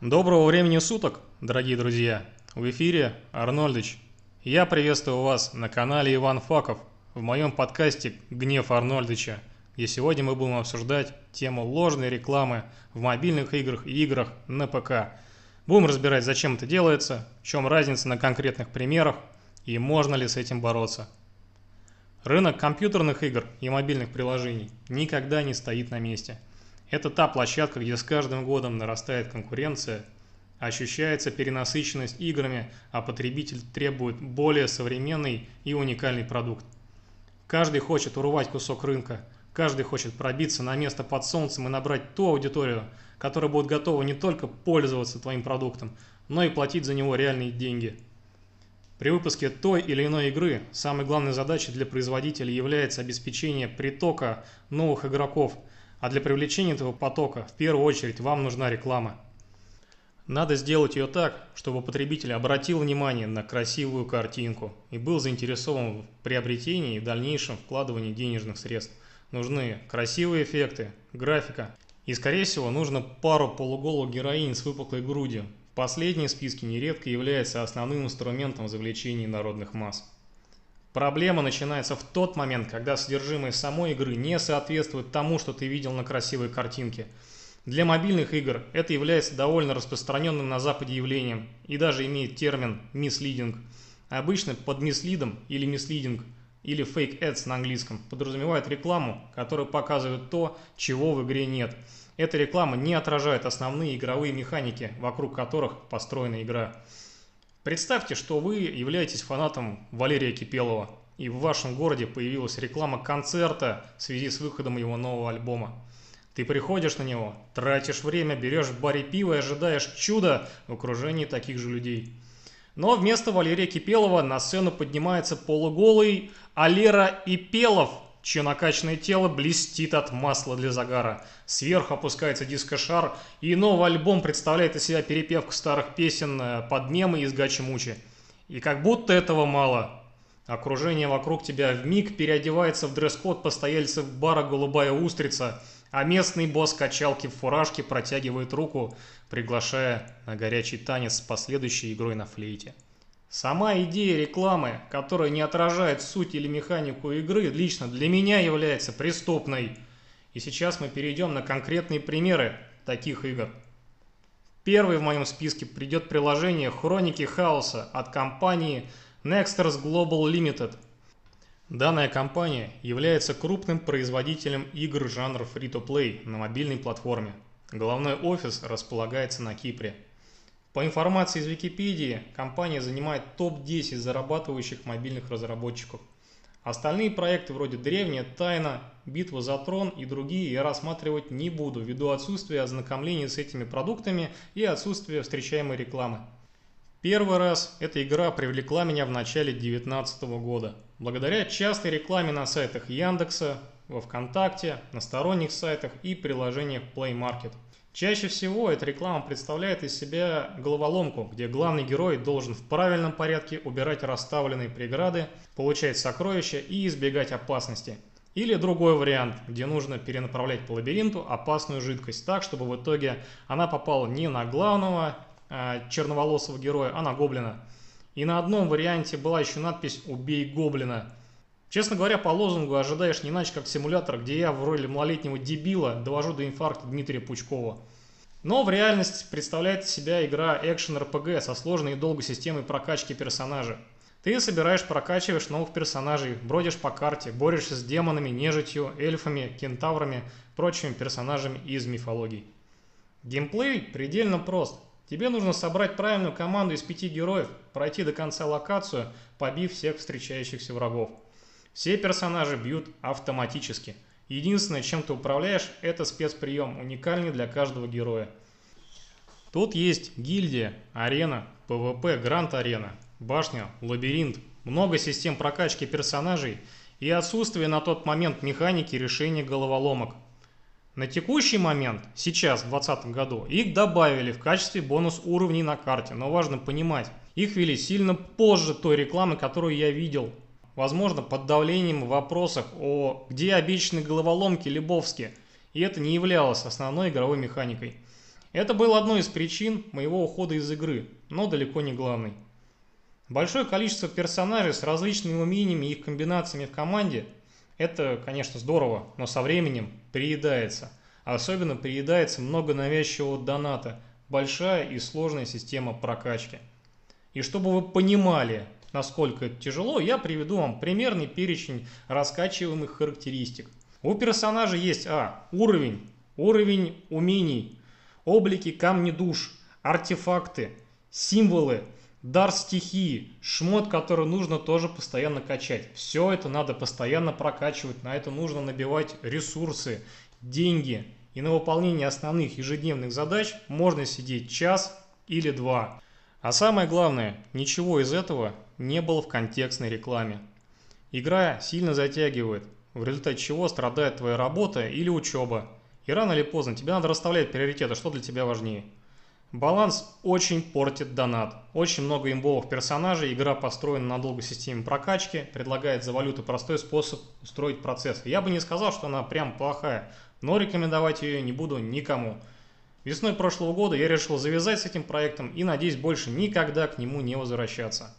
Доброго времени суток, дорогие друзья! В эфире Арнольдыч. Я приветствую вас на канале Иван Факов в моем подкасте «Гнев Арнольдыча», где сегодня мы будем обсуждать тему ложной рекламы в мобильных играх и играх на ПК. Будем разбирать, зачем это делается, в чем разница на конкретных примерах и можно ли с этим бороться. Рынок компьютерных игр и мобильных приложений никогда не стоит на месте – это та площадка, где с каждым годом нарастает конкуренция, ощущается перенасыщенность играми, а потребитель требует более современный и уникальный продукт. Каждый хочет урвать кусок рынка, каждый хочет пробиться на место под солнцем и набрать ту аудиторию, которая будет готова не только пользоваться твоим продуктом, но и платить за него реальные деньги. При выпуске той или иной игры самой главной задачей для производителя является обеспечение притока новых игроков – а для привлечения этого потока в первую очередь вам нужна реклама. Надо сделать ее так, чтобы потребитель обратил внимание на красивую картинку и был заинтересован в приобретении и дальнейшем вкладывании денежных средств. Нужны красивые эффекты, графика и, скорее всего, нужно пару полуголых героинь с выпуклой грудью. Последний в списке нередко является основным инструментом завлечения народных масс. Проблема начинается в тот момент, когда содержимое самой игры не соответствует тому, что ты видел на красивой картинке. Для мобильных игр это является довольно распространенным на Западе явлением и даже имеет термин «мислидинг». Обычно под мислидом или мислидинг или fake ads на английском подразумевает рекламу, которая показывает то, чего в игре нет. Эта реклама не отражает основные игровые механики, вокруг которых построена игра. Представьте, что вы являетесь фанатом Валерия Кипелова, и в вашем городе появилась реклама концерта в связи с выходом его нового альбома. Ты приходишь на него, тратишь время, берешь в баре пиво и ожидаешь чуда в окружении таких же людей. Но вместо Валерия Кипелова на сцену поднимается полуголый Алера Ипелов – чье накачанное тело блестит от масла для загара. Сверху опускается дискошар, и новый альбом представляет из себя перепевку старых песен э, под мемы из Гачи-Мучи. И как будто этого мало. Окружение вокруг тебя в миг переодевается в дресс-код постояльцев бара «Голубая устрица», а местный босс качалки в фуражке протягивает руку, приглашая на горячий танец с последующей игрой на флейте. Сама идея рекламы, которая не отражает суть или механику игры, лично для меня является преступной. И сейчас мы перейдем на конкретные примеры таких игр. Первый в моем списке придет приложение Хроники Хаоса от компании Nexters Global Limited. Данная компания является крупным производителем игр жанра Free-to-Play на мобильной платформе. Головной офис располагается на Кипре. По информации из Википедии, компания занимает топ-10 зарабатывающих мобильных разработчиков. Остальные проекты вроде «Древняя», «Тайна», «Битва за трон» и другие я рассматривать не буду ввиду отсутствия ознакомления с этими продуктами и отсутствия встречаемой рекламы. Первый раз эта игра привлекла меня в начале 2019 года. Благодаря частой рекламе на сайтах Яндекса, во Вконтакте, на сторонних сайтах и приложениях Play Market – Чаще всего эта реклама представляет из себя головоломку, где главный герой должен в правильном порядке убирать расставленные преграды, получать сокровища и избегать опасности. Или другой вариант, где нужно перенаправлять по лабиринту опасную жидкость так, чтобы в итоге она попала не на главного э, черноволосого героя, а на гоблина. И на одном варианте была еще надпись «Убей гоблина», Честно говоря, по лозунгу ожидаешь не иначе, как симулятор, где я в роли малолетнего дебила довожу до инфаркта Дмитрия Пучкова. Но в реальности представляет себя игра экшен-РПГ со сложной и долгой системой прокачки персонажа. Ты собираешь, прокачиваешь новых персонажей, бродишь по карте, борешься с демонами, нежитью, эльфами, кентаврами, прочими персонажами из мифологий. Геймплей предельно прост. Тебе нужно собрать правильную команду из пяти героев, пройти до конца локацию, побив всех встречающихся врагов. Все персонажи бьют автоматически. Единственное, чем ты управляешь, это спецприем, уникальный для каждого героя. Тут есть гильдия, арена, PvP, гранд-арена, башня, лабиринт, много систем прокачки персонажей и отсутствие на тот момент механики решения головоломок. На текущий момент, сейчас, в 2020 году, их добавили в качестве бонус уровней на карте, но важно понимать, их ввели сильно позже той рекламы, которую я видел возможно, под давлением в вопросах о где обещаны головоломки Лебовски, и это не являлось основной игровой механикой. Это было одной из причин моего ухода из игры, но далеко не главной. Большое количество персонажей с различными умениями и их комбинациями в команде – это, конечно, здорово, но со временем приедается. Особенно приедается много навязчивого доната, большая и сложная система прокачки. И чтобы вы понимали, насколько это тяжело, я приведу вам примерный перечень раскачиваемых характеристик. У персонажа есть а. Уровень, уровень умений, облики камни душ, артефакты, символы, дар стихии, шмот, который нужно тоже постоянно качать. Все это надо постоянно прокачивать, на это нужно набивать ресурсы, деньги. И на выполнение основных ежедневных задач можно сидеть час или два. А самое главное, ничего из этого не было в контекстной рекламе. Игра сильно затягивает, в результате чего страдает твоя работа или учеба. И рано или поздно тебе надо расставлять приоритеты, что для тебя важнее. Баланс очень портит донат. Очень много имбовых персонажей, игра построена на долгой системе прокачки, предлагает за валюту простой способ устроить процесс. Я бы не сказал, что она прям плохая, но рекомендовать ее не буду никому. Весной прошлого года я решил завязать с этим проектом и надеюсь больше никогда к нему не возвращаться.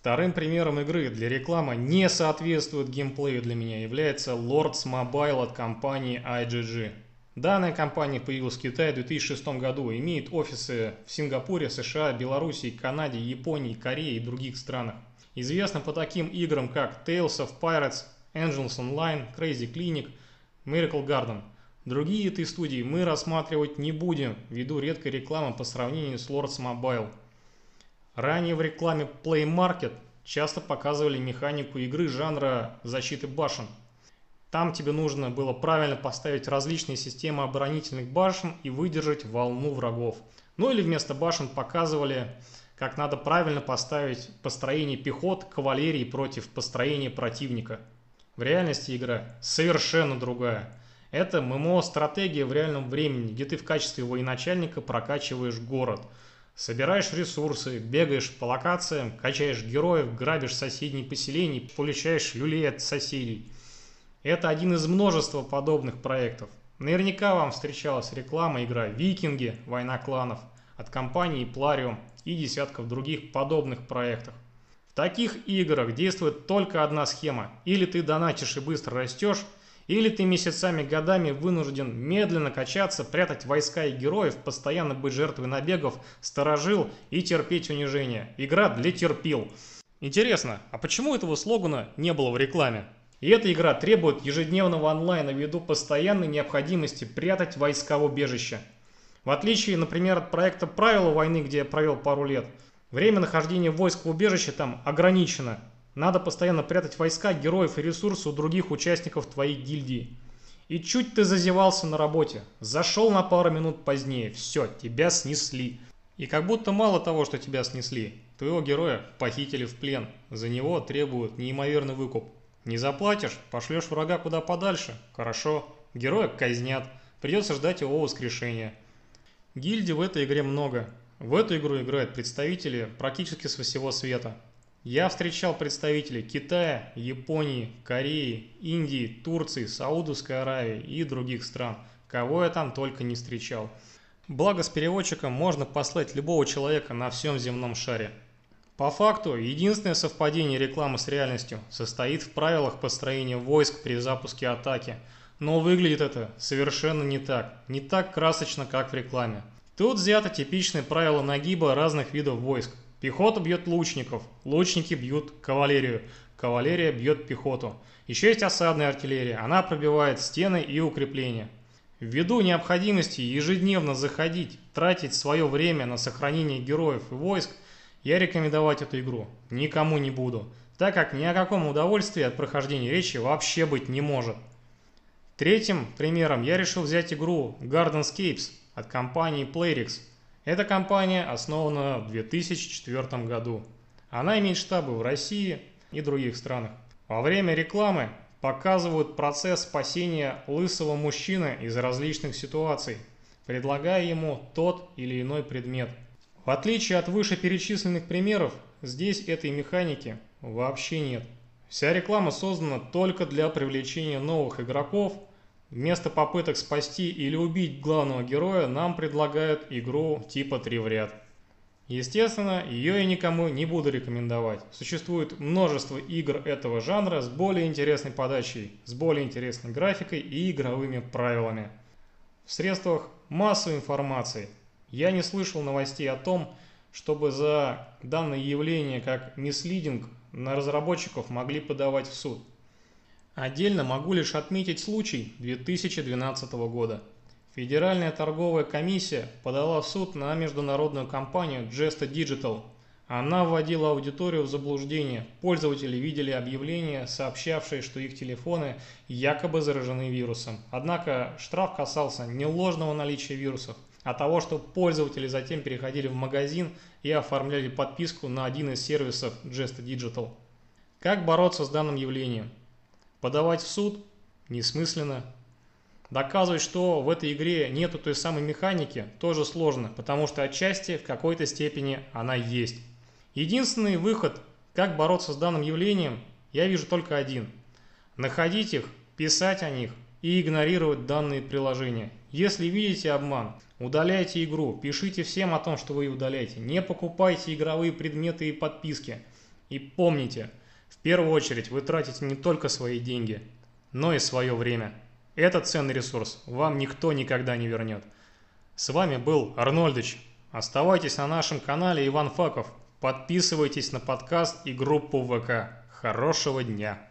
Вторым примером игры для рекламы не соответствует геймплею для меня является Lords Mobile от компании IGG. Данная компания появилась в Китае в 2006 году, имеет офисы в Сингапуре, США, Беларуси, Канаде, Японии, Корее и других странах. Известна по таким играм как Tales of Pirates, Angels Online, Crazy Clinic, Miracle Garden. Другие этой студии мы рассматривать не будем, ввиду редкой рекламы по сравнению с Lords Mobile. Ранее в рекламе Play Market часто показывали механику игры жанра защиты башен. Там тебе нужно было правильно поставить различные системы оборонительных башен и выдержать волну врагов. Ну или вместо башен показывали, как надо правильно поставить построение пехот, кавалерии против построения противника. В реальности игра совершенно другая. Это ММО-стратегия в реальном времени, где ты в качестве военачальника прокачиваешь город – Собираешь ресурсы, бегаешь по локациям, качаешь героев, грабишь соседние поселения, получаешь люлей от соседей. Это один из множества подобных проектов. Наверняка вам встречалась реклама игра «Викинги. Война кланов» от компании Plarium и десятков других подобных проектов. В таких играх действует только одна схема. Или ты донатишь и быстро растешь, или ты месяцами, годами вынужден медленно качаться, прятать войска и героев, постоянно быть жертвой набегов, сторожил и терпеть унижение. Игра для терпил. Интересно, а почему этого слогана не было в рекламе? И эта игра требует ежедневного онлайна ввиду постоянной необходимости прятать войска в убежище. В отличие, например, от проекта «Правила войны», где я провел пару лет, время нахождения войск в убежище там ограничено. Надо постоянно прятать войска, героев и ресурсы у других участников твоей гильдии. И чуть ты зазевался на работе, зашел на пару минут позднее, все, тебя снесли. И как будто мало того, что тебя снесли, твоего героя похитили в плен, за него требуют неимоверный выкуп. Не заплатишь, пошлешь врага куда подальше, хорошо, героя казнят, придется ждать его воскрешения. Гильдий в этой игре много. В эту игру играют представители практически со всего света. Я встречал представителей Китая, Японии, Кореи, Индии, Турции, Саудовской Аравии и других стран. Кого я там только не встречал. Благо с переводчиком можно послать любого человека на всем земном шаре. По факту, единственное совпадение рекламы с реальностью состоит в правилах построения войск при запуске атаки. Но выглядит это совершенно не так. Не так красочно, как в рекламе. Тут взято типичное правило нагиба разных видов войск. Пехота бьет лучников, лучники бьют кавалерию, кавалерия бьет пехоту. Еще есть осадная артиллерия, она пробивает стены и укрепления. Ввиду необходимости ежедневно заходить, тратить свое время на сохранение героев и войск, я рекомендовать эту игру никому не буду, так как ни о каком удовольствии от прохождения речи вообще быть не может. Третьим примером я решил взять игру Gardenscapes от компании Playrix – эта компания основана в 2004 году. Она имеет штабы в России и других странах. Во время рекламы показывают процесс спасения лысого мужчины из различных ситуаций, предлагая ему тот или иной предмет. В отличие от вышеперечисленных примеров, здесь этой механики вообще нет. Вся реклама создана только для привлечения новых игроков, Вместо попыток спасти или убить главного героя нам предлагают игру типа «Три в ряд». Естественно, ее я никому не буду рекомендовать. Существует множество игр этого жанра с более интересной подачей, с более интересной графикой и игровыми правилами. В средствах массовой информации я не слышал новостей о том, чтобы за данное явление как мислидинг на разработчиков могли подавать в суд. Отдельно могу лишь отметить случай 2012 года. Федеральная торговая комиссия подала в суд на международную компанию Gesta Digital. Она вводила аудиторию в заблуждение. Пользователи видели объявления, сообщавшие, что их телефоны якобы заражены вирусом. Однако штраф касался не ложного наличия вирусов, а того, что пользователи затем переходили в магазин и оформляли подписку на один из сервисов Gesta Digital. Как бороться с данным явлением? Подавать в суд? Несмысленно. Доказывать, что в этой игре нету той самой механики, тоже сложно, потому что отчасти в какой-то степени она есть. Единственный выход, как бороться с данным явлением, я вижу только один. Находить их, писать о них и игнорировать данные приложения. Если видите обман, удаляйте игру, пишите всем о том, что вы удаляете. Не покупайте игровые предметы и подписки. И помните, в первую очередь вы тратите не только свои деньги, но и свое время. Этот ценный ресурс вам никто никогда не вернет. С вами был Арнольдыч. Оставайтесь на нашем канале Иван Факов. Подписывайтесь на подкаст и группу ВК. Хорошего дня!